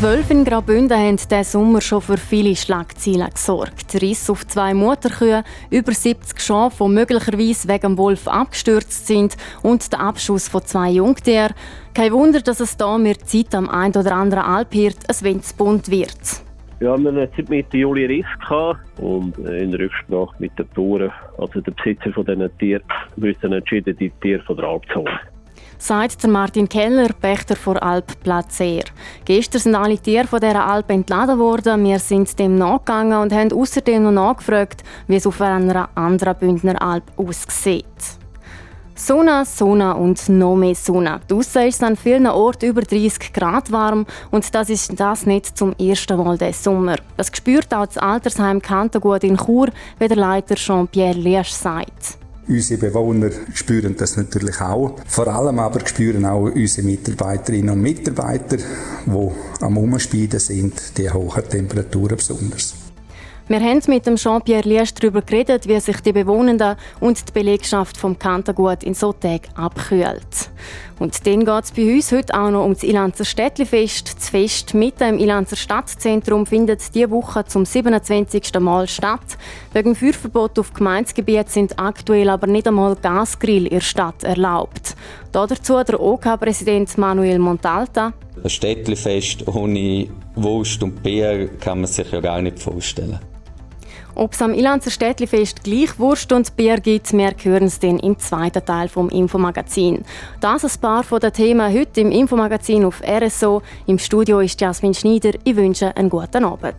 Wölfe in Graubünden haben diesen Sommer schon für viele Schlagzeilen gesorgt. Riss auf zwei Mutterkühe, über 70 Schafe, die möglicherweise wegen dem Wolf abgestürzt sind und der Abschuss von zwei Jungtieren. Kein Wunder, dass es da mehr Zeit am ein oder anderen Alphirt ein Windsbund wird. Ja, wir hatten Zeit mit Juli Riss gehabt und in Rücksprache mit den Bauern, also den Besitzer von diesen Tieren, müssen entschieden, die Tiere von der Alp zu holen sagt Martin Keller, Pächter vor Alp Placer. Gestern sind alle Tiere von dieser Alp entladen worden. Wir sind dem nachgegangen und haben außerdem noch nachgefragt, wie es auf einer anderen Bündner Alp aussieht. Sonne, Sonne und noch mehr Sonne. Draussen ist es an vielen Orten über 30 Grad warm und das ist das nicht zum ersten Mal diesen Sommer. Das spürt auch das Altersheim Kantergut in Chur, wie der Leiter Jean-Pierre Liesch sagt. Unsere Bewohner spüren das natürlich auch. Vor allem aber spüren auch unsere Mitarbeiterinnen und Mitarbeiter, die am Umspielen sind, die hohen Temperaturen besonders. Wir haben mit dem Jean-Pierre Liesch darüber geredet, wie sich die Bewohnenden und die Belegschaft vom Kantergut in so Tagen abkühlt. Und dann geht es bei uns heute auch noch um das Ilanzer Städtlifest. Das Fest mitten im Ilanzer Stadtzentrum findet diese Woche zum 27. Mal statt. Wegen Feuerverbot auf Gemeindegebiet sind aktuell aber nicht einmal Gasgrill in der Stadt erlaubt. Dazu der OK-Präsident Manuel Montalta. Ein Städtlifest ohne Wurst und Bier kann man sich ja gar nicht vorstellen. Ob es am Ilanzer Städtlifest gleich Wurst und Bier gibt, wir hören es dann im zweiten Teil vom Infomagazin. Das ein paar von den Themen heute im Infomagazin auf RSO. Im Studio ist Jasmin Schneider. Ich wünsche einen guten Abend.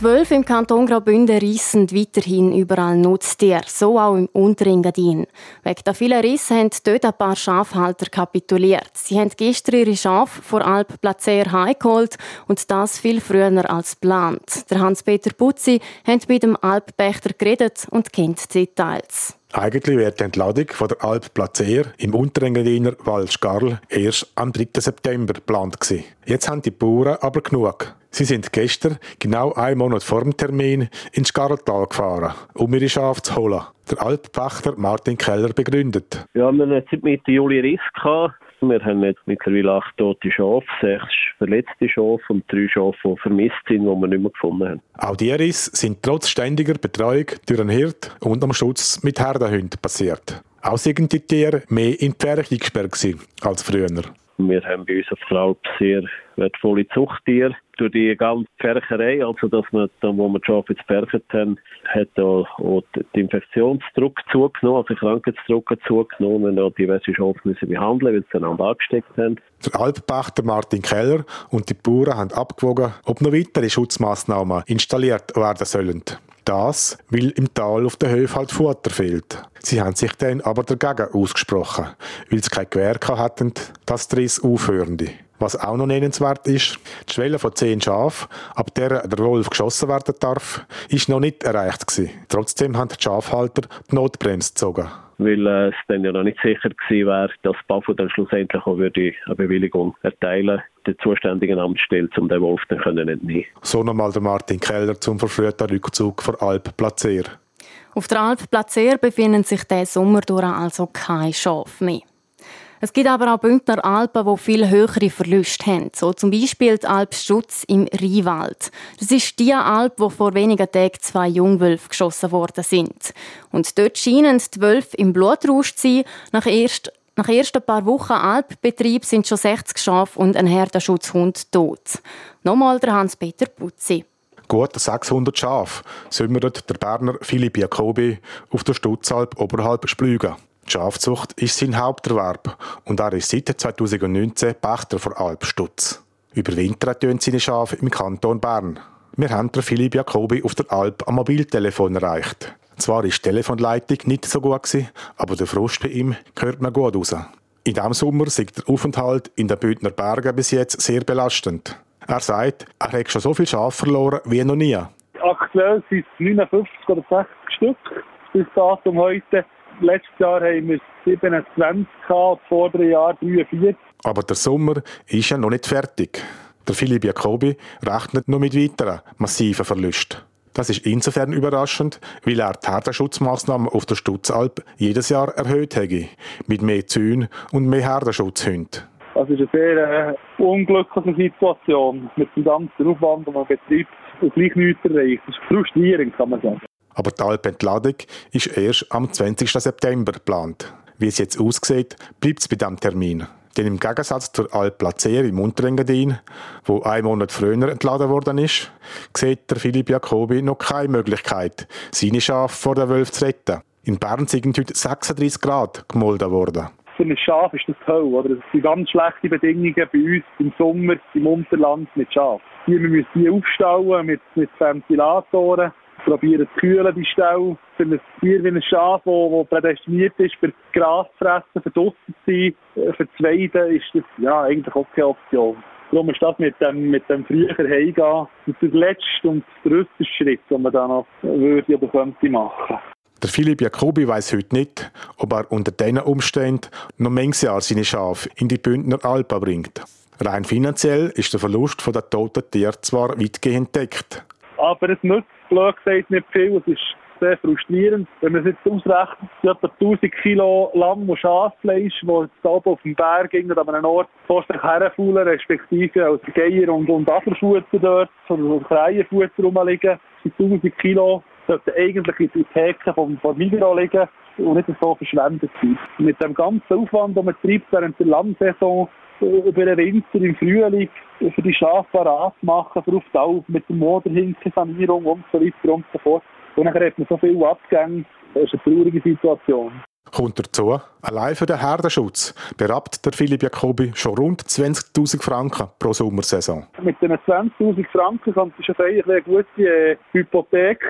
Die Wölfe im Kanton Graubünden reissen weiterhin überall Nutztiere, so auch im Unterengadin. Wegen der vielen Risse haben dort ein paar Schafhalter kapituliert. Sie haben gestern ihre Schafe vor Alp Placer heimgeholt und das viel früher als geplant. Der Hans-Peter Putzi hat mit dem Alppächter geredet und kennt die Details. Eigentlich wäre die Entladung von der Alp Placer im Unterengadiner Waldschgarl erst am 3. September geplant gewesen. Jetzt haben die Bauern aber genug. Sie sind gestern, genau einen Monat vor dem Termin, ins Skarltal gefahren, um ihre Schafe zu holen. Der Alppächter Martin Keller begründet. Ja, wir hatten jetzt mit Juli Riss gehabt. Wir haben jetzt mittlerweile acht tote Schafe, sechs verletzte Schafe und drei Schafe, die vermisst sind, die wir nicht mehr gefunden haben. Auch die Risse sind trotz ständiger Betreuung durch einen Hirt und am Schutz mit Herdenhunden passiert. Auch sind die Tiere mehr in die Pferche eingesperrt als früher. Wir haben bei uns auf Alp sehr wertvolle Zuchttiere. Durch die ganze Pfercherei, also dass wir, dann, wo wir die Schafe jetzt pfercht haben, hat auch, der Infektionsdruck zugenommen, also Krankheitsdruck zugenommen. Wir haben diverse Schafe müssen behandeln, weil sie einander angesteckt haben. Der Alppachter Martin Keller und die Bauern haben abgewogen, ob noch weitere Schutzmaßnahmen installiert werden sollen. Das, weil im Tal auf der Höfe halt Futter fehlt. Sie haben sich dann aber dagegen ausgesprochen, weil sie kein Gewehr hatten, dass die Riss aufhören. Was auch noch nennenswert ist, die Schwelle von 10 Schafen, ab der der Wolf geschossen werden darf, ist noch nicht erreicht gewesen. Trotzdem haben die Schafhalter die Notbremse gezogen. Weil äh, es dann ja noch nicht sicher gewesen wäre, dass BAFU dann schlussendlich auch würde eine Bewilligung erteilen der zuständigen Amtsstelle, um den Wolf dann können entnehmen. So nochmal der Martin Keller zum verfrühten Rückzug vor Alp Placer. Auf der Alp Placer befinden sich diesen Sommer durch also kein Schaf mehr. Es gibt aber auch Bündner Alpen, die viel höhere Verluste haben. So zum Beispiel die Alp Stutz im Rheinwald. Das ist die Alp, wo vor wenigen Tagen zwei Jungwölfe geschossen worden sind. Und dort scheinen die Wölfe im Blutrausch zu sein. Nach erst nach ersten paar Wochen Alpbetrieb sind schon 60 Schafe und ein Herdenschutzhund tot. Nochmal der Hans-Peter Putzi. Gut 600 Schafe sümmert der Berner Philipp Jacobi auf der Stutzalp oberhalb Splügen. Die Schafzucht ist sein Haupterwerb und er ist seit 2019 Pächter vor Alpstutz. Überwintern tun seine Schafe im Kanton Bern. Wir haben Philipp Jacobi auf der Alp am Mobiltelefon erreicht. Zwar ist die Telefonleitung nicht so gut, gewesen, aber der Frust bei ihm hört man gut raus. In diesem Sommer ist der Aufenthalt in den Bündner Bergen bis jetzt sehr belastend. Er sagt, er hat schon so viel Schafe verloren wie noch nie. Aktuell sind es 59 oder 60 Stück bis Datum heute letztes Jahr haben wir 27 gehabt, vordere Jahr 43. Aber der Sommer ist ja noch nicht fertig. Der Philipp Jacobi rechnet noch mit weiteren massiven Verlusten. Das ist insofern überraschend, weil er die Herdenschutzmaßnahmen auf der Stutzalp jedes Jahr erhöht hätte, mit mehr Zäunen und mehr Herdenschutzhunden. Das ist eine sehr äh, unglückliche Situation mit dem ganzen Aufwand, den man betreibt und gleich nichts erreicht. Das ist frustrierend, kann man sagen. Aber die Alpentladung ist erst am 20. September geplant. Wie es jetzt aussieht, bleibt es bei diesem Termin. Denn im Gegensatz zur Alp Placer im Unterengadin, wo ein Monat früher entladen worden ist, sieht der Philipp Jacobi noch keine Möglichkeit, seine Schafe vor der Wölfe zu retten. In Bern sind heute 36 Grad gemolden worden. Für ein Schaf ist das toll, oder? Das sind ganz schlechte Bedingungen bei uns im Sommer im Unterland mit Schaf. Hier, wir müssen die aufstauen mit, mit Ventilatoren probieren zu kühlen, die Stelle. Für ein Tier wie ein Schaf, das prädestiniert ist, für Gras zu fressen, für draussen zu sein, äh, für zu weiden, ist das ja, eigentlich auch keine Option. Darum ist das mit dem, mit dem früher Heimgehen der letzte und der Schritt, den man da noch würde oder könnte machen. Der Philipp Jacobi weiß heute nicht, ob er unter diesen Umständen noch manches Jahr seine Schafe in die Bündner Alpen bringt. Rein finanziell ist der Verlust der toten Tiere zwar weitgehend deckt. Aber es nützt blöd gesagt nicht viel. Es ist sehr frustrierend. Wenn man es jetzt ausrechnet, etwa 1000 Kilo Lamm- und Schaffleisch, das jetzt oben auf dem Berg ging, an einem Ort vor sich herfaulen, respektive als Geier und, und Afferfutter dort, oder Krähenfutter rumliegen, sind 1000 Kilo sollten eigentlich in die Theke vom, vom Migros liegen und nicht so verschwendet sein. Mit dem ganzen Aufwand, den man treibt während der Landsaison, über den Winter im Frühling für die Schafe parat machen, für auf die Alp mit der Moderhinke-Sanierung und so weiter und so fort. Und dann hat man so viele Abgänge. Das ist eine traurige Situation. Kommt dazu, allein für den Herdenschutz berappt der Philipp Jacobi schon rund 20.000 Franken pro Sommersaison. Mit diesen 20.000 Franken kannst du schon eine gute äh, Hypothek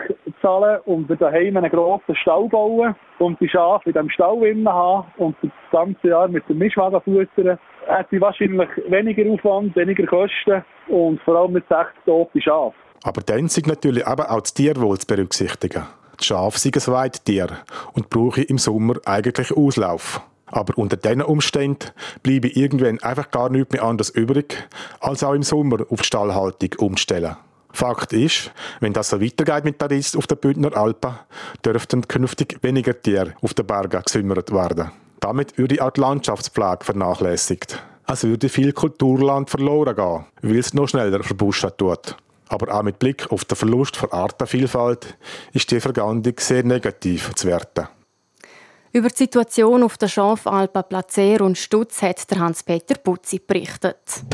zahlen und daheim einen grossen Stall bauen und die Schafe in diesem Stall haben und das ganze Jahr mit dem Mischwagen füttern. Hätte wahrscheinlich weniger Aufwand, weniger Kosten und vor allem mit 60 toten Schafen. Aber dann sind natürlich aber auch das Tierwohl zu berücksichtigen. Die Schafe sind ein Weittier und brauchen im Sommer eigentlich Auslauf. Aber unter diesen Umständen bleibe irgendwann einfach gar nichts mehr anders übrig, als auch im Sommer auf die Stallhaltung umzustellen. Fakt ist, wenn das so weitergeht mit der Riss auf der Bündner Alpen, dürften künftig weniger Tiere auf den Bergen gesümmert werden. Damit würde auch die Landschaftspflege vernachlässigt. Es würde viel Kulturland verloren gehen, weil es noch schneller verbuschen tut. Aber auch mit Blick auf den Verlust von Artenvielfalt ist die Vergandung sehr negativ zu werten. Über die Situation auf der Schafalpen Placer und Stutz hat Hans-Peter Putzi berichtet.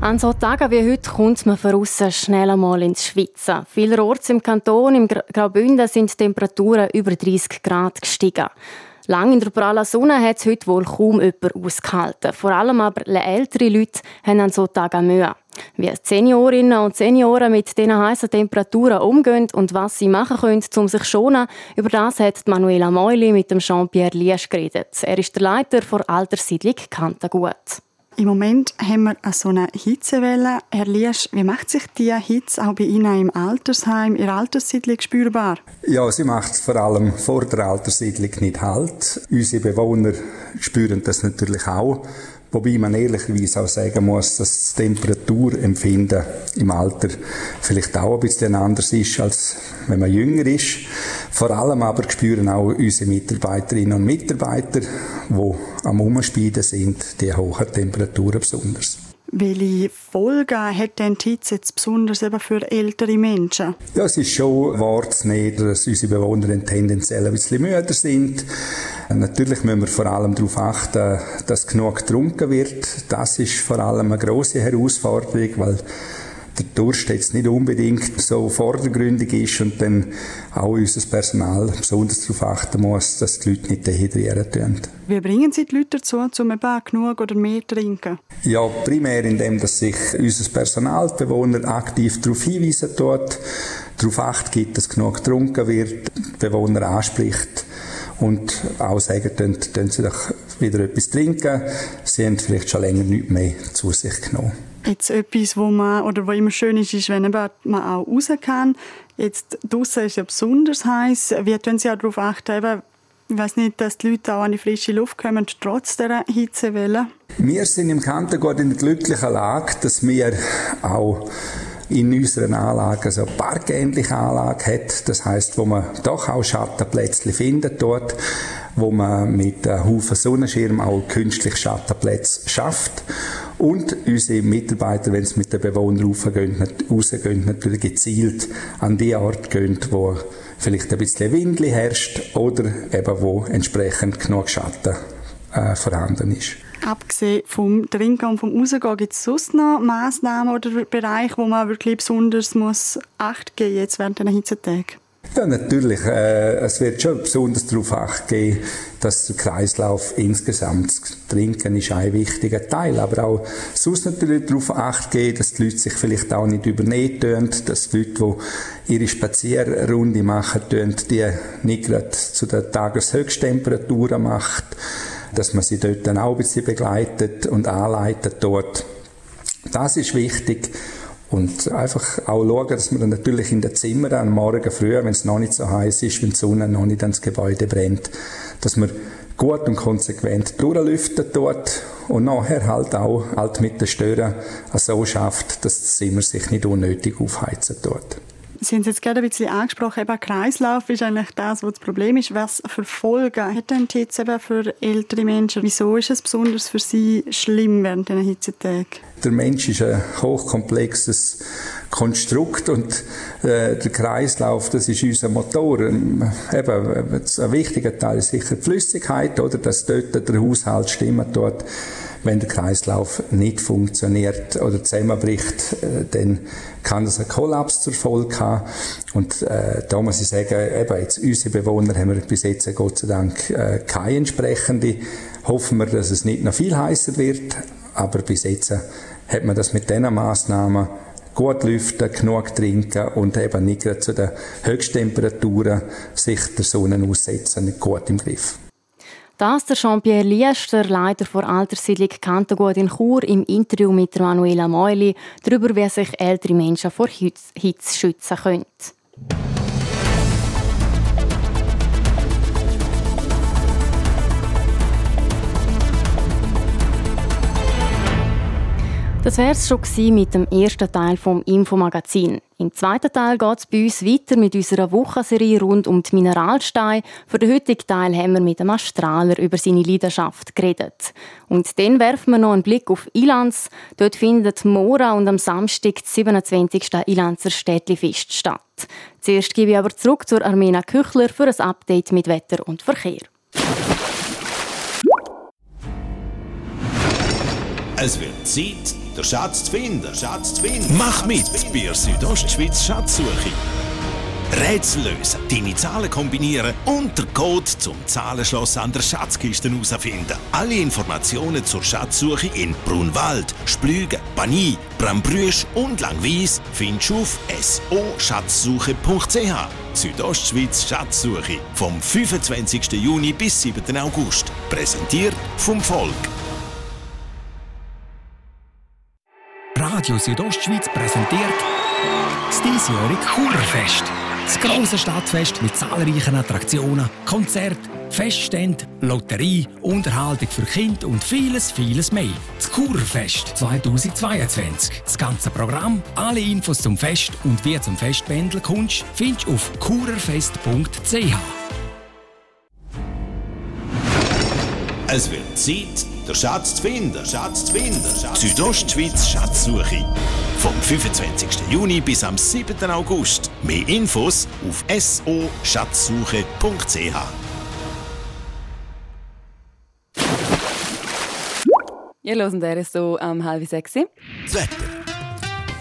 An so Tagen wie heute kommt man von aussen schnell einmal ins Schwitzen. Vielerorts im Kanton, im Graubünden, sind die Temperaturen über 30 Grad gestiegen. Lang in der prallen Sonne hat es heute wohl kaum jemand ausgehalten. Vor allem aber ältere Leute haben an so Tagen Mühe. Wie Seniorinnen und Senioren mit diesen heißen Temperaturen umgehen und was sie machen können, um sich zu schonen, über das hat Manuela Meuli mit dem Jean-Pierre Liesch geredet. Er ist der Leiter der Alterssiedlung Kantagut. Im Moment haben wir so eine Hitzewelle. Herr Liesch, wie macht sich die Hitze auch bei Ihnen im Altersheim, in Alterssiedlung spürbar? Ja, sie macht vor allem vor der Alterssiedlung nicht halt. Unsere Bewohner spüren das natürlich auch. Wobei man ehrlicherweise auch sagen muss, dass das Temperaturempfinden im Alter vielleicht auch ein bisschen anders ist, als wenn man jünger ist. Vor allem aber spüren auch unsere Mitarbeiterinnen und Mitarbeiter, die am Umspielen sind, die hohen Temperaturen besonders. Welche Folgen hat denn die Hitze jetzt besonders eben für ältere Menschen? Ja, es ist schon wahrzunehmen, dass unsere Bewohner tendenziell ein bisschen müder sind. Natürlich müssen wir vor allem darauf achten, dass genug getrunken wird. Das ist vor allem eine große Herausforderung, weil der Durst jetzt nicht unbedingt so vordergründig ist und dann auch unser Personal besonders darauf achten muss, dass die Leute nicht dehydrieren tun. Wie bringen Sie die Leute dazu, um eben genug oder mehr zu trinken? Ja, primär indem, dass sich unser Personal, die Bewohner, aktiv darauf hinweisen tut, darauf acht gibt, dass genug getrunken wird, die Bewohner anspricht und auch sagen, dann, dann sie doch wieder etwas trinken. Sie haben vielleicht schon länger nichts mehr zu sich genommen. jetzt etwas, wo man oder wo immer schön ist, ist, wenn man auch raus kann. Jetzt draußen ist es ja besonders heiß. Wie tun Sie auch darauf achten, eben, ich weiß nicht, dass die Leute auch an die frische Luft kommen, trotz dieser Hitzewelle? Wir sind im Kanton in der glücklichen Lage, dass wir auch in unseren Anlagen so parkähnliche Anlage hat. Das heißt, wo man doch auch Schattenplätze findet dort, wo man mit einem Haufen Sonnenschirm auch künstlich Schattenplätze schafft. Und unsere Mitarbeiter, wenn sie mit den Bewohnern rausgehen, rausgehen natürlich gezielt an die Ort gehen, wo vielleicht ein bisschen Windli herrscht oder eben wo entsprechend genug Schatten äh, vorhanden ist. Abgesehen vom Trinken und vom Rausgehen, gibt es sonst noch Massnahmen oder Bereiche, wo man wirklich besonders muss Acht geben jetzt während dieser Hitzetagen? Ja, natürlich. Äh, es wird schon besonders darauf Acht geben, dass der Kreislauf insgesamt, Trinken ist ein wichtiger Teil, aber auch sonst natürlich darauf Acht geben, dass die Leute sich vielleicht auch nicht übernehmen dass die Leute, die ihre Spazierrunde machen, die nicht gerade zu den Tageshöchsttemperaturen macht, dass man sie dort dann auch ein bisschen begleitet und anleitet dort. Das ist wichtig. Und einfach auch schauen, dass man dann natürlich in den Zimmern am Morgen früh, wenn es noch nicht so heiß ist, wenn die Sonne noch nicht ans Gebäude brennt, dass man gut und konsequent durchlüftet dort und nachher halt auch halt mit den Stören so schafft, dass das Zimmer sich nicht unnötig aufheizen dort. Sie haben es jetzt gerade ein bisschen angesprochen, eben Kreislauf ist eigentlich das, was das Problem ist. Was für Folgen hat denn die Hitze eben für ältere Menschen? Wieso ist es besonders für sie schlimm während dieser Hitzetagen? Der Mensch ist ein hochkomplexes Konstrukt und äh, der Kreislauf, das ist unser Motor. Ähm, eben, ein wichtiger Teil ist sicher die Flüssigkeit, oder, dass dort der Haushalt stimmt dort wenn der Kreislauf nicht funktioniert oder zusammenbricht, äh, dann kann das einen Kollaps zur Folge haben. Und äh, da muss ich sagen, eben jetzt unsere Bewohner haben wir bis jetzt Gott sei Dank äh, keine entsprechende. Hoffen wir, dass es nicht noch viel heißer wird, aber bis jetzt hat man das mit diesen Massnahmen gut lüften, genug trinken und eben nicht gerade zu den Höchsttemperaturen sich der Sonne aussetzen, gut im Griff. Das der Jean-Pierre Liester, Leiter der Alterssiedlung Kantergut in Chur, im Interview mit Manuela Meuli darüber, wie sich ältere Menschen vor Hitze schützen können. Das wäre es schon mit dem ersten Teil vom Infomagazin. Im zweiten Teil geht es bei uns weiter mit unserer Wochenserie rund um die Mineralsteine. Für den heutigen Teil haben wir mit dem Astraler über seine Leidenschaft geredet. Und dann werfen wir noch einen Blick auf Ilanz. Dort findet Mora und am Samstag das 27. Ilanzer Städtli-Fest statt. Zuerst gebe ich aber zurück zur Armena Küchler für ein Update mit Wetter und Verkehr. Es wird Zeit, der Schatz zu finden. Schatz zu finden. Mach mit bei der Südostschweiz Schatzsuche. Rätsel lösen, deine Zahlen kombinieren und den Code zum Zahlenschloss an der Schatzkiste herausfinden. Alle Informationen zur Schatzsuche in Brunwald, Splügen, Bani, Brambrüsch und Langwies findest du auf so-schatzsuche.ch. Südostschweiz Schatzsuche vom 25. Juni bis 7. August. Präsentiert vom Volk. Radio Südostschweiz präsentiert das diesjährige Churfest. Das grosse Stadtfest mit zahlreichen Attraktionen, Konzert, Feststände, Lotterie, Unterhaltung für Kinder und vieles, vieles mehr. Das Churfest 2022. Das ganze Programm, alle Infos zum Fest und wie zum Fest pendeln kannst, findest du auf churerfest.ch. Es wird Zeit, der Schatz zu finden. Schatz zu finden. Schatz Südostschweiz Schatzsuche. Vom 25. Juni bis am 7. August. Mehr Infos auf so-schatzsuche.ch. Ihr hören der so am um halb sechs. Das Wetter.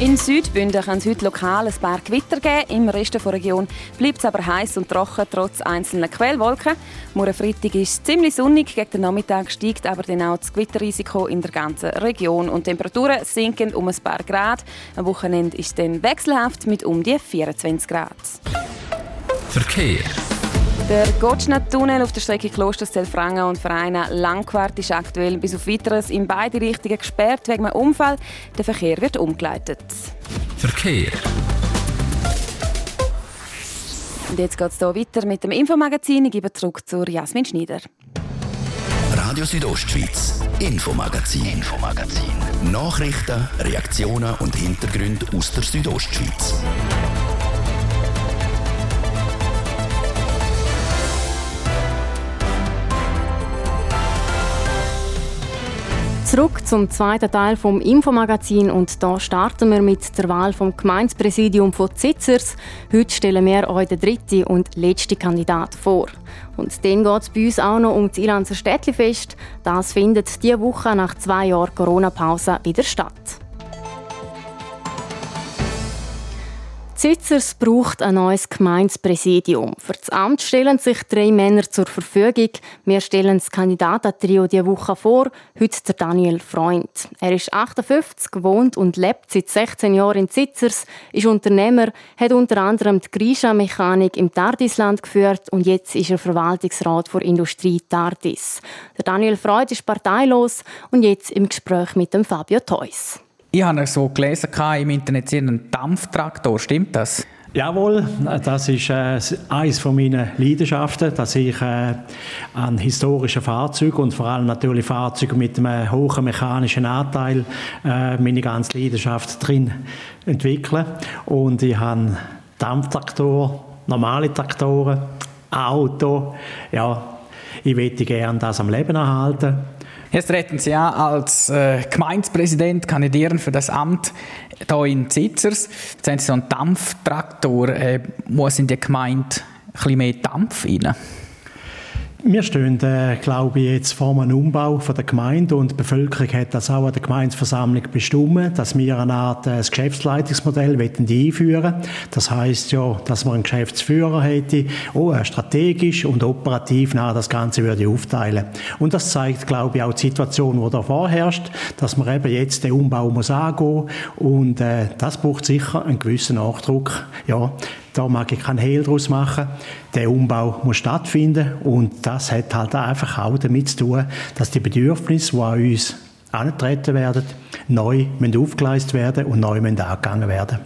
In Südbünden kann es heute lokal ein paar Gewitter geben. Im Rest der Region bleibt es aber heiß und trocken, trotz einzelner Quellwolken. Morgen Freitag ist es ziemlich sonnig. Gegen den Nachmittag steigt aber dann auch das Gewitterrisiko in der ganzen Region. Und Temperaturen sinken um ein paar Grad. Am Wochenende ist es dann wechselhaft mit um die 24 Grad. Verkehr. Der Gottschnatt-Tunnel auf der Strecke Klostersfrangen und Vereine Langquart ist aktuell bis auf Weiteres in beide Richtungen gesperrt wegen einem Unfall. Der Verkehr wird umgeleitet. Verkehr. Und jetzt geht es hier weiter mit dem Infomagazin. Ich gebe zurück zu Jasmin Schneider. Radio Südostschweiz, Infomagazin, Infomagazin. Nachrichten, Reaktionen und Hintergründe aus der Südostschweiz. Zurück zum zweiten Teil vom Infomagazin und da starten wir mit der Wahl vom Gemeindepräsidium von Zitzers. Heute stellen wir euch den dritten und letzten Kandidat vor. Und dann geht es bei uns auch noch um das Ilanzer Städtlifest. Das findet diese Woche nach zwei Jahren Corona-Pause wieder statt. Zitzers braucht ein neues Gemeindepräsidium. Für das Amt stellen sich drei Männer zur Verfügung. Wir stellen das Kandidatentrio diese Woche vor. Heute der Daniel Freund. Er ist 58, wohnt und lebt seit 16 Jahren in Zitzers, ist Unternehmer, hat unter anderem die Grisha-Mechanik im Tardisland geführt und jetzt ist er Verwaltungsrat für Industrie Tardis. Der Daniel Freund ist parteilos und jetzt im Gespräch mit dem Fabio Theus. Ich habe so gelesen im Internet, einen Dampftraktor. Stimmt das? Jawohl, das ist äh, eines von meinen Leidenschaften, dass ich äh, an historischen Fahrzeugen und vor allem natürlich Fahrzeugen mit einem hohen mechanischen Anteil äh, meine ganze Leidenschaft drin entwickle. Und ich habe Dampftraktoren, normale Traktoren, Auto. Ja, ich möchte gerne das am Leben erhalten. Jetzt treten Sie ja als äh, Gemeindepräsident kandidieren für das Amt hier in Zitzers. Jetzt haben Sie so einen Dampftraktor. Äh, muss in die Gemeinde ein bisschen mehr Dampf rein? Wir stehen, äh, glaube ich, jetzt vor einem Umbau von der Gemeinde und die Bevölkerung hat das auch an der Gemeindeversammlung bestimmt, dass wir eine Art äh, Geschäftsleitungsmodell einführen Das heißt ja, dass man einen Geschäftsführer hätte, oh, strategisch und operativ nach das Ganze würde aufteilen. Und das zeigt, glaube ich, auch die Situation, die da vorherrscht, dass man eben jetzt den Umbau muss angehen und äh, das braucht sicher einen gewissen Nachdruck. Ja, da mag ich keinen Hehl draus machen. Der Umbau muss stattfinden und das hat halt einfach auch damit zu tun, dass die Bedürfnisse, die an uns angetreten werden, neu aufgeleistet werden und neu angegangen werden.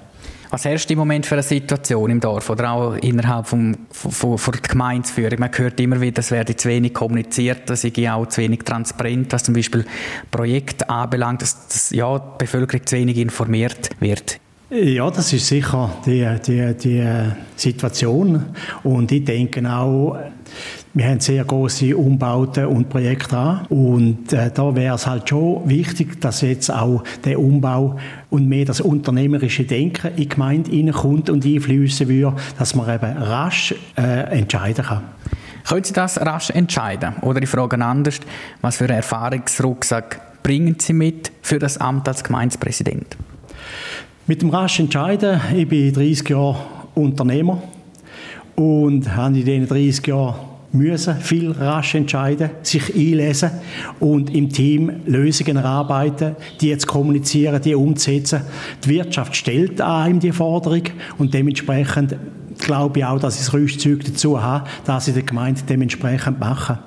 Was herrscht im Moment für eine Situation im Dorf oder auch innerhalb vom, von, von der Gemeindeführung? Man hört immer wieder, es werde zu wenig kommuniziert, es sei auch zu wenig transparent, was zum Beispiel Projekte anbelangt, dass, dass ja, die Bevölkerung zu wenig informiert wird. Ja, das ist sicher die, die, die Situation. Und ich denke auch, wir haben sehr große Umbauten und Projekte an. Und äh, da wäre es halt schon wichtig, dass jetzt auch der Umbau und mehr das unternehmerische Denken in die Gemeinde hineinkommt und einfließen würde, dass man eben rasch äh, entscheiden kann. Können Sie das rasch entscheiden? Oder ich frage anders, was für einen Erfahrungsrucksack bringen Sie mit für das Amt als Gemeindepräsident? Mit dem raschen Entscheiden, ich bin 30 Jahre Unternehmer und habe in diesen 30 Jahren müssen viel rasch entscheiden, sich einlesen und im Team Lösungen erarbeiten, die jetzt kommunizieren, die umzusetzen. Die Wirtschaft stellt einem die Forderung und dementsprechend glaube ich auch, dass ich das Rüstzeug dazu habe, dass ich der Gemeinde dementsprechend mache.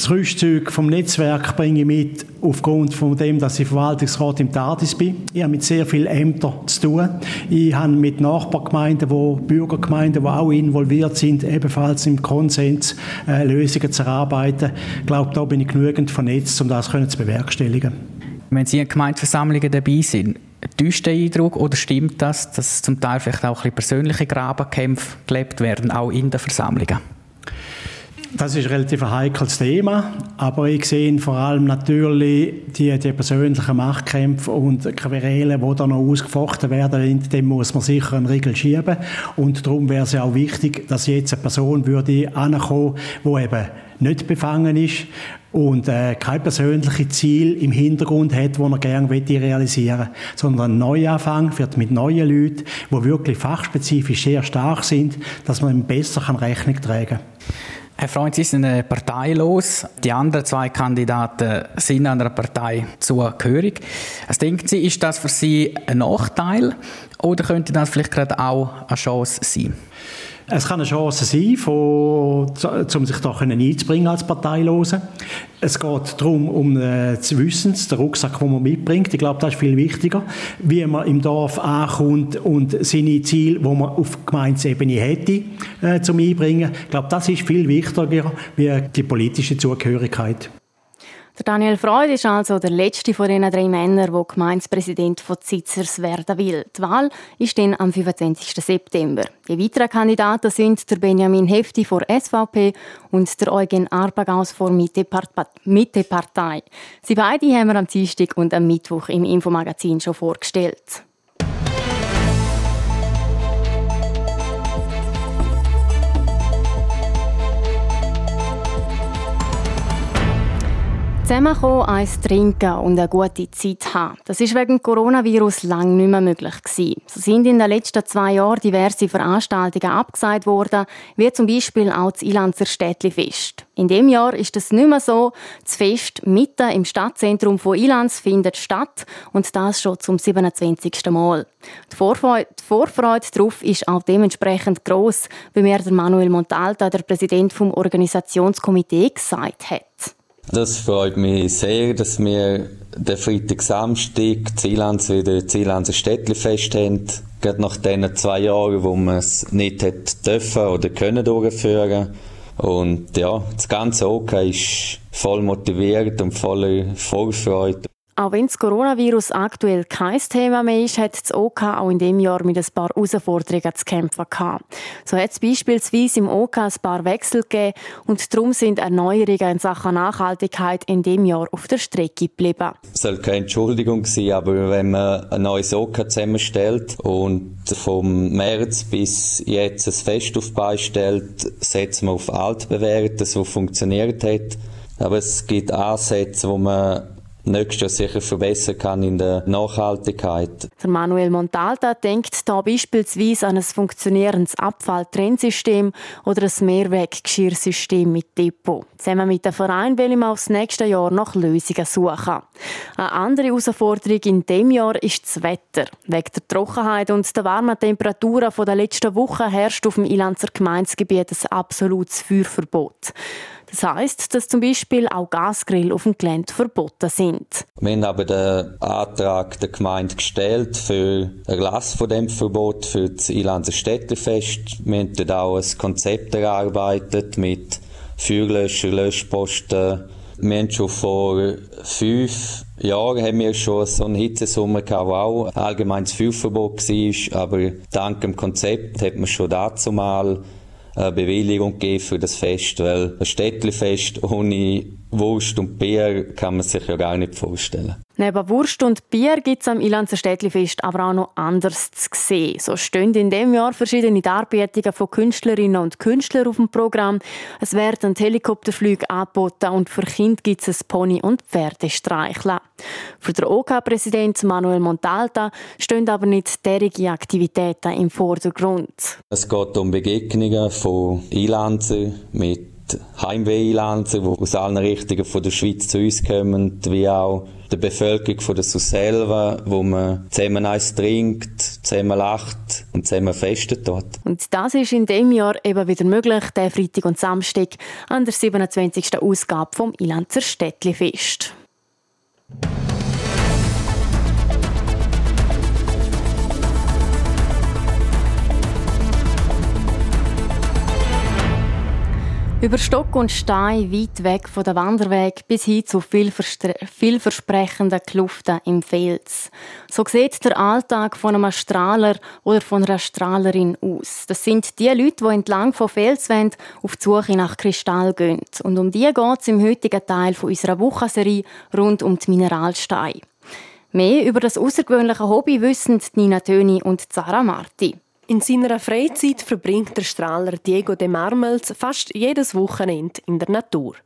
Das Rüstzeug vom Netzwerk bringe ich mit aufgrund von dem, dass ich Verwaltungsrat im TARDIS bin. Ich habe mit sehr vielen Ämtern zu tun. Ich habe mit Nachbargemeinden, wo Bürgergemeinden, die auch involviert sind, ebenfalls im Konsens äh, Lösungen zu erarbeiten. Ich glaube, da bin ich genügend vernetzt, um das zu bewerkstelligen. Wenn Sie in Gemeindeversammlungen dabei sind, täuscht der Eindruck oder stimmt das, dass zum Teil vielleicht auch ein bisschen persönliche Grabenkämpfe gelebt werden, auch in den Versammlungen? Das ist ein relativ heikles Thema, aber ich sehe vor allem natürlich die, die persönlichen Machtkämpfe und Querelen, die da noch ausgefochten werden, dem muss man sicher einen Riegel schieben und darum wäre es ja auch wichtig, dass jetzt eine Person würde ankommen, die eben nicht befangen ist und äh, kein persönliches Ziel im Hintergrund hat, das er gerne realisieren will, sondern ein Neuanfang wird mit neuen Leuten, die wirklich fachspezifisch sehr stark sind, dass man ihm besser Rechnung tragen kann. Herr Freund, Sie sind parteilos. Die anderen zwei Kandidaten sind einer Partei zugehörig. Was denken Sie, ist das für Sie ein Nachteil oder könnte das vielleicht gerade auch eine Chance sein? Es kann eine Chance sein, von, um sich da einzubringen als Parteilose. Es geht darum, um das Wissen, den Rucksack, den man mitbringt. Ich glaube, das ist viel wichtiger, wie man im Dorf ankommt und seine Ziele, die man auf Gemeinsebene hätte, äh, zum Einbringen. Ich glaube, das ist viel wichtiger wie die politische Zugehörigkeit. Der Daniel Freud ist also der letzte von den drei Männern, der Gemeindepräsident von Zitzers werden will. Die Wahl ist dann am 25. September. Die weiteren Kandidaten sind der Benjamin Hefti von SVP und der Eugen Arbagaus von Mitte-Partei. Sie beide haben wir am Dienstag und am Mittwoch im Infomagazin schon vorgestellt. Zusammenkommen, eins trinken und eine gute Zeit haben. Das ist wegen Coronavirus lange nicht mehr möglich gewesen. So sind in den letzten zwei Jahren diverse Veranstaltungen abgesagt worden, wie zum Beispiel auch das Ilanzer Städtlifest. In dem Jahr ist es nicht mehr so. Das Fest mitten im Stadtzentrum von Ilanz findet statt und das schon zum 27. Mal. Die Vorfreude, die Vorfreude darauf ist auch dementsprechend gross, wie mir Manuel Montalta, der Präsident vom Organisationskomitees, gesagt hat. Das freut mich sehr, dass wir den Freitag, Samstag Zielanz wieder Zielanzer Städtli-Fest haben. Gerade nach diesen zwei Jahren, wo man es nicht hätte dürfen oder können durchführen. Und ja, das ganze OK ist voll motiviert und voller Vorfreude. Auch wenn das Coronavirus aktuell kein Thema mehr ist, hat das OK auch in dem Jahr mit ein paar Herausforderungen zu kämpfen gehabt. So hat es beispielsweise im OK ein paar Wechsel gegeben und darum sind Erneuerungen in Sachen Nachhaltigkeit in dem Jahr auf der Strecke geblieben. Es soll keine Entschuldigung sein, aber wenn man ein neues OK zusammenstellt und vom März bis jetzt ein Fest auf stellt, setzt man auf altbewährtes, was funktioniert hat. Aber es gibt Ansätze, wo man nächstes Jahr sicher verbessern kann in der Nachhaltigkeit. Der Manuel Montalta denkt da beispielsweise an ein funktionierendes Abfalltrennsystem oder ein Mehrweggeschirrsystem mit Depot. Zusammen mit dem Verein will auch das nächste Jahr nach Lösungen suchen. Eine andere Herausforderung in dem Jahr ist das Wetter. Wegen der Trockenheit und der warmen Temperaturen der letzten Woche herrscht auf dem Ilanzer Gemeindegebiet ein absolutes Feuerverbot. Das heißt, dass zum Beispiel auch Gasgrill auf dem Gelände verboten sind. Wir haben aber den Antrag der Gemeinde gestellt für Erlass von dem Verbot für das Ilanzer Städtefest. Wir haben dort auch ein Konzept erarbeitet mit Feuerlöscher, Löschposten. Wir haben schon vor fünf Jahren haben wir schon so einen Hitzesommer gehabt, wo auch allgemeines Feuerverbot war, aber dank dem Konzept hat man schon dazu mal Bewilligung gegeben für das Fest, weil ein Städtlifest ohne Wurst und Bier kann man sich ja gar nicht vorstellen. Neben Wurst und Bier gibt es am Ilanzer Städtlifest aber auch noch anders zu sehen. So stehen in dem Jahr verschiedene Darbietungen von Künstlerinnen und Künstlern auf dem Programm. Es werden Helikopterflüge angeboten und für Kinder gibt es Pony- und Pferdestreicheln. Für den OK-Präsident Manuel Montalta stehen aber nicht derige Aktivitäten im Vordergrund. Es geht um Begegnungen von Einlandsern mit Heimwehlanzer, die aus allen Richtungen von der Schweiz zu uns kommen, wie auch der Bevölkerung von der Suselva, wo man zusammen eins trinkt, zusammen lacht und zusammen festet dort. Und das ist in dem Jahr eben wieder möglich, der Freitag und Samstag an der 27. Ausgabe vom Ilanzer Städtlifest. Über Stock und Stein, weit weg von der Wanderweg, bis hin zu vielversprechenden Kluften im Fels. So sieht der Alltag von einem Strahler oder von einer Strahlerin aus. Das sind die Leute, die entlang von Felswänden auf die Suche nach Kristall gehen. Und um die geht es im heutigen Teil unserer Wochenserie rund um die Mineralsteine. Mehr über das außergewöhnliche Hobby wissen Nina Töni und Zara Marti. In seiner Freizeit verbringt der Strahler Diego de Marmels fast jedes Wochenende in der Natur.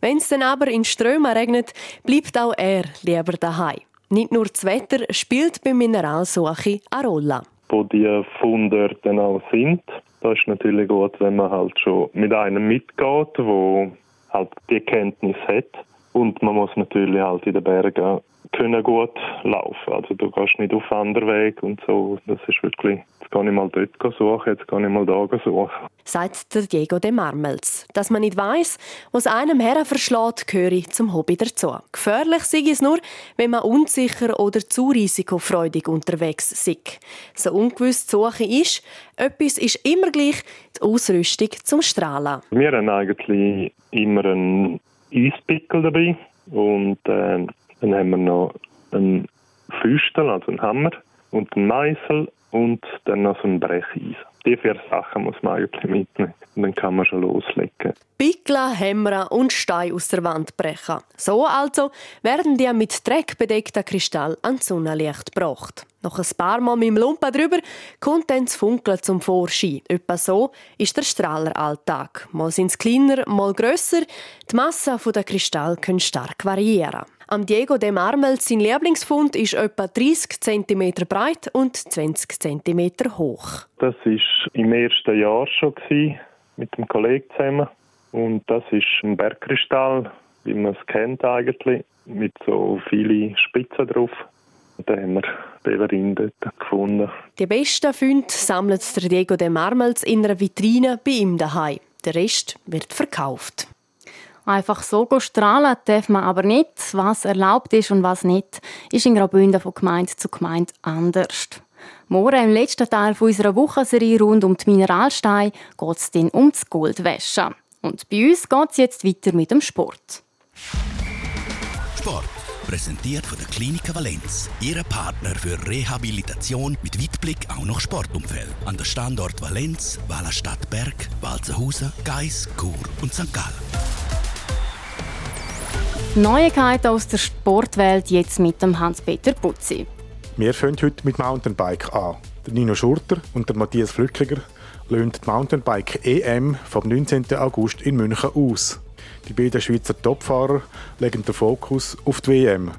Wenn es dann aber in Strömen regnet, bleibt auch er lieber daheim. Nicht nur das Wetter spielt beim Mineralsuche eine Rolle. Wo die Funde dann auch sind, da ist natürlich gut, wenn man halt schon mit einem mitgeht, wo halt die Kenntnis hat. Und man muss natürlich halt in den Bergen können gut laufen. Also du gehst nicht auf anderen Weg und so. Das ist wirklich, jetzt kann ich mal dort suchen, jetzt kann ich mal da suchen. Sagt der Diego de Marmels. Dass man nicht weiss, was einem her verschlägt, gehöre zum Hobby dazu. Gefährlich sei es nur, wenn man unsicher oder zu risikofreudig unterwegs ist. So ungewiss die Suche ist, etwas ist immer gleich die Ausrüstung zum Strahlen. Wir haben eigentlich immer einen Eispickel dabei und äh, dann haben wir noch einen Füstel, also einen Hammer und einen Meißel und dann noch so ein Brecheisen. Die vier Sachen muss man eigentlich mitnehmen. Und dann kann man schon loslegen. Pickeln, hämmern und Steine aus der Wand brechen. So also werden die mit Dreck bedeckten Kristall ans Sonnenlicht gebracht. Noch ein paar Mal mit dem Lumpen drüber kommt dann das Funkeln zum Vorschein. Etwa so ist der Strahleralltag. Mal sind sie kleiner, mal grösser. Die Masse der Kristall können stark variieren. Am Diego de Marmel sein Lieblingsfund ist etwa 30 cm breit und 20 cm hoch. Das war im ersten Jahr schon mit dem Kollegen zusammen. Und das ist ein Bergkristall, wie man es kennt eigentlich, mit so vielen Spitzen drauf. Und den haben wir Beverin dort gefunden. Die besten Funde sammelt der Diego de Marmels in einer Vitrine bei ihm daheim. Der Rest wird verkauft. Einfach so strahlen darf man aber nicht. Was erlaubt ist und was nicht, ist in Graubünden von Gemeinde zu Gemeinde anders. Morgen im letzten Teil unserer Wochenserie rund um die Mineralsteine geht es dann um das Goldwäsche. Und bei uns geht es jetzt weiter mit dem Sport. Sport. Präsentiert von der Klinik Valenz. Ihre Partner für Rehabilitation mit Weitblick auch noch Sportumfeld. An der Standort Valenz, Wallerstadt Berg, Walzenhausen, Geis, Chur und St. Gallen. Neuigkeiten aus der Sportwelt jetzt mit dem Hans-Peter Putzi. Wir fangen heute mit Mountainbike an. Der Nino Schurter und der Matthias Flückiger lösen die Mountainbike EM vom 19. August in München aus. Die beiden Schweizer Topfahrer legen den Fokus auf die WM.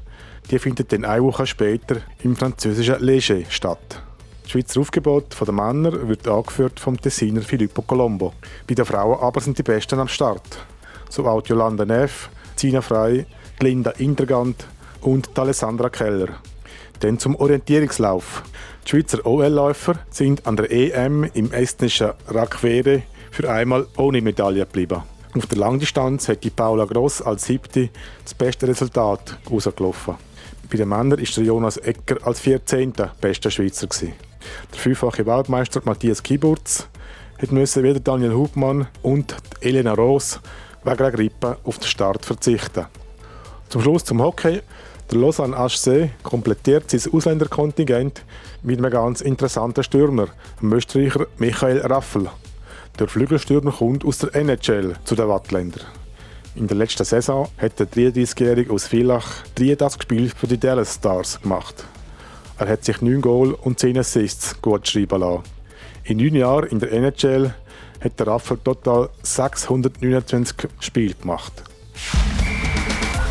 Die findet dann eine Woche später im französischen Leger statt. Das Schweizer Aufgebot der Männer wird angeführt vom Tessiner Filippo Colombo. Bei den Frauen aber sind die Besten am Start. So auch Jolanda Neff, Zina Frey, Linda Intergant und Alessandra Keller. Dann zum Orientierungslauf. Die Schweizer OL-Läufer sind an der EM im estnischen Rakvere für einmal ohne Medaille geblieben. Auf der Langdistanz hat die Paula Gross als siebte das beste Resultat rausgelaufen. Bei den Männern ist der Jonas Ecker als 14. bester Schweizer. Gewesen. Der fünffache Weltmeister Matthias Kiburz hat müssen wieder Daniel Hubmann und Elena Roos wegen der Grippe auf den Start verzichten. Zum Schluss zum Hockey. Der Lausanne HC komplettiert sein Ausländerkontingent mit einem ganz interessanten Stürmer, dem Österreicher Michael Raffel. Der Flügelstürmer kommt aus der NHL zu den Wattländern. In der letzten Saison hat der 33-Jährige aus Villach 83 Spiele für die Dallas Stars gemacht. Er hat sich 9 Goal und 10 Assists gut schreiben lassen. In 9 Jahren in der NHL hat der Raffel total 629 Spiele gemacht.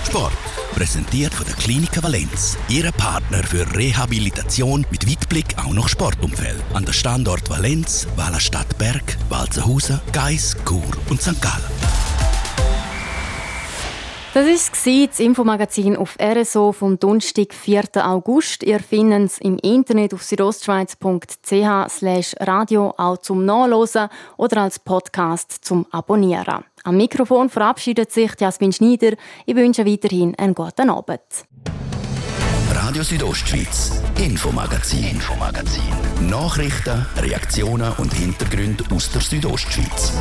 Sport. Präsentiert von der Klinik Valenz. Ihre Partner für Rehabilitation mit Weitblick auch noch Sportumfeld. An der Standort Valenz, Wallerstadt Berg, Walzenhausen, Geis, Chur und St. Gallen. Das war das Infomagazin auf RSO vom Donnerstag, 4. August. Ihr findet es im Internet auf südostschweiz.ch radio auch zum Nachlesen oder als Podcast zum Abonnieren. Am Mikrofon verabschiedet sich Jasmin Schneider. Ich wünsche weiterhin einen guten Abend. Radio Südostschweiz, Infomagazin, Infomagazin. Nachrichten, Reaktionen und Hintergründe aus der Südostschweiz.